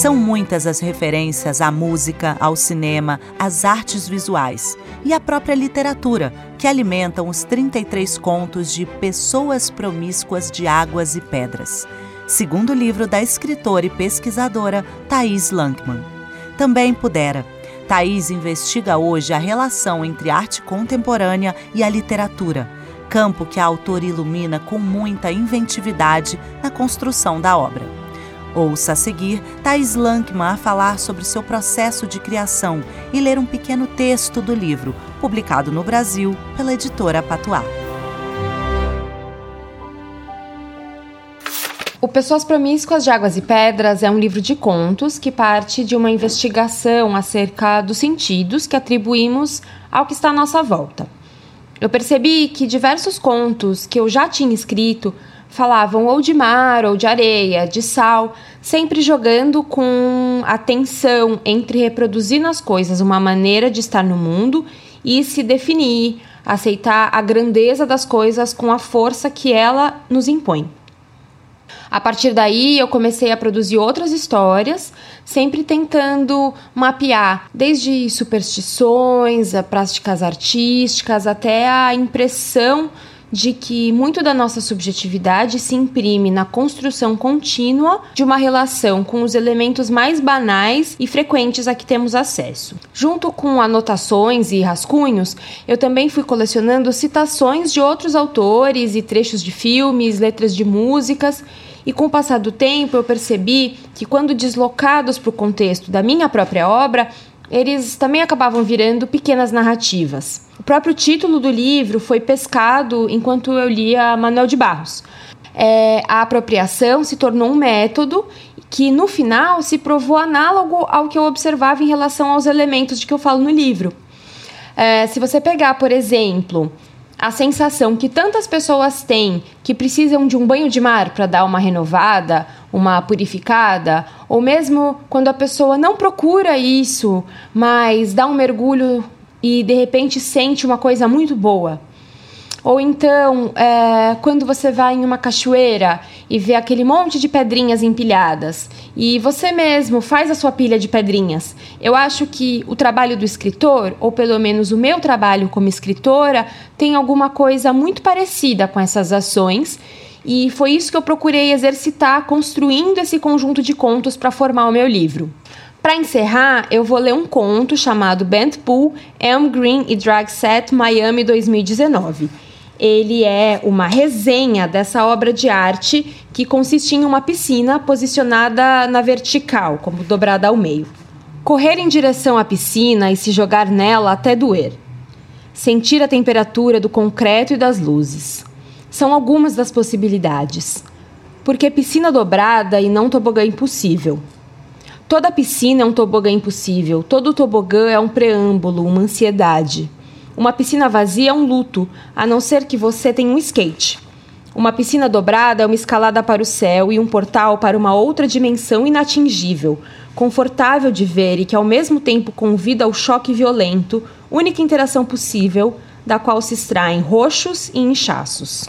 São muitas as referências à música, ao cinema, às artes visuais e à própria literatura, que alimentam os 33 contos de Pessoas Promíscuas de Águas e Pedras, segundo livro da escritora e pesquisadora Thais Lankman. Também pudera. Thais investiga hoje a relação entre arte contemporânea e a literatura, campo que a autora ilumina com muita inventividade na construção da obra. Ouça a seguir Thais Lankman a falar sobre seu processo de criação e ler um pequeno texto do livro, publicado no Brasil pela editora Patuá. O Pessoas Promíscuas de Águas e Pedras é um livro de contos que parte de uma investigação acerca dos sentidos que atribuímos ao que está à nossa volta. Eu percebi que diversos contos que eu já tinha escrito falavam ou de mar, ou de areia, de sal, sempre jogando com a tensão entre reproduzir nas coisas uma maneira de estar no mundo e se definir, aceitar a grandeza das coisas com a força que ela nos impõe. A partir daí, eu comecei a produzir outras histórias, sempre tentando mapear desde superstições, a práticas artísticas, até a impressão de que muito da nossa subjetividade se imprime na construção contínua de uma relação com os elementos mais banais e frequentes a que temos acesso. Junto com anotações e rascunhos, eu também fui colecionando citações de outros autores e trechos de filmes, letras de músicas. E com o passar do tempo, eu percebi que, quando deslocados para o contexto da minha própria obra, eles também acabavam virando pequenas narrativas. O próprio título do livro foi pescado enquanto eu lia Manuel de Barros. É, a apropriação se tornou um método que no final se provou análogo ao que eu observava em relação aos elementos de que eu falo no livro. É, se você pegar, por exemplo, a sensação que tantas pessoas têm que precisam de um banho de mar para dar uma renovada, uma purificada, ou mesmo quando a pessoa não procura isso, mas dá um mergulho e de repente sente uma coisa muito boa. Ou então, é, quando você vai em uma cachoeira e vê aquele monte de pedrinhas empilhadas e você mesmo faz a sua pilha de pedrinhas. Eu acho que o trabalho do escritor, ou pelo menos o meu trabalho como escritora, tem alguma coisa muito parecida com essas ações. E foi isso que eu procurei exercitar construindo esse conjunto de contos para formar o meu livro. Para encerrar, eu vou ler um conto chamado Bent Pool, Elm Green e Drag Set Miami 2019 ele é uma resenha dessa obra de arte que consiste em uma piscina posicionada na vertical, como dobrada ao meio. Correr em direção à piscina e se jogar nela até doer. Sentir a temperatura do concreto e das luzes. São algumas das possibilidades. Porque piscina dobrada e não tobogã impossível. Toda piscina é um tobogã impossível, todo tobogã é um preâmbulo, uma ansiedade. Uma piscina vazia é um luto, a não ser que você tenha um skate. Uma piscina dobrada é uma escalada para o céu e um portal para uma outra dimensão inatingível, confortável de ver e que ao mesmo tempo convida ao choque violento, única interação possível, da qual se extraem roxos e inchaços.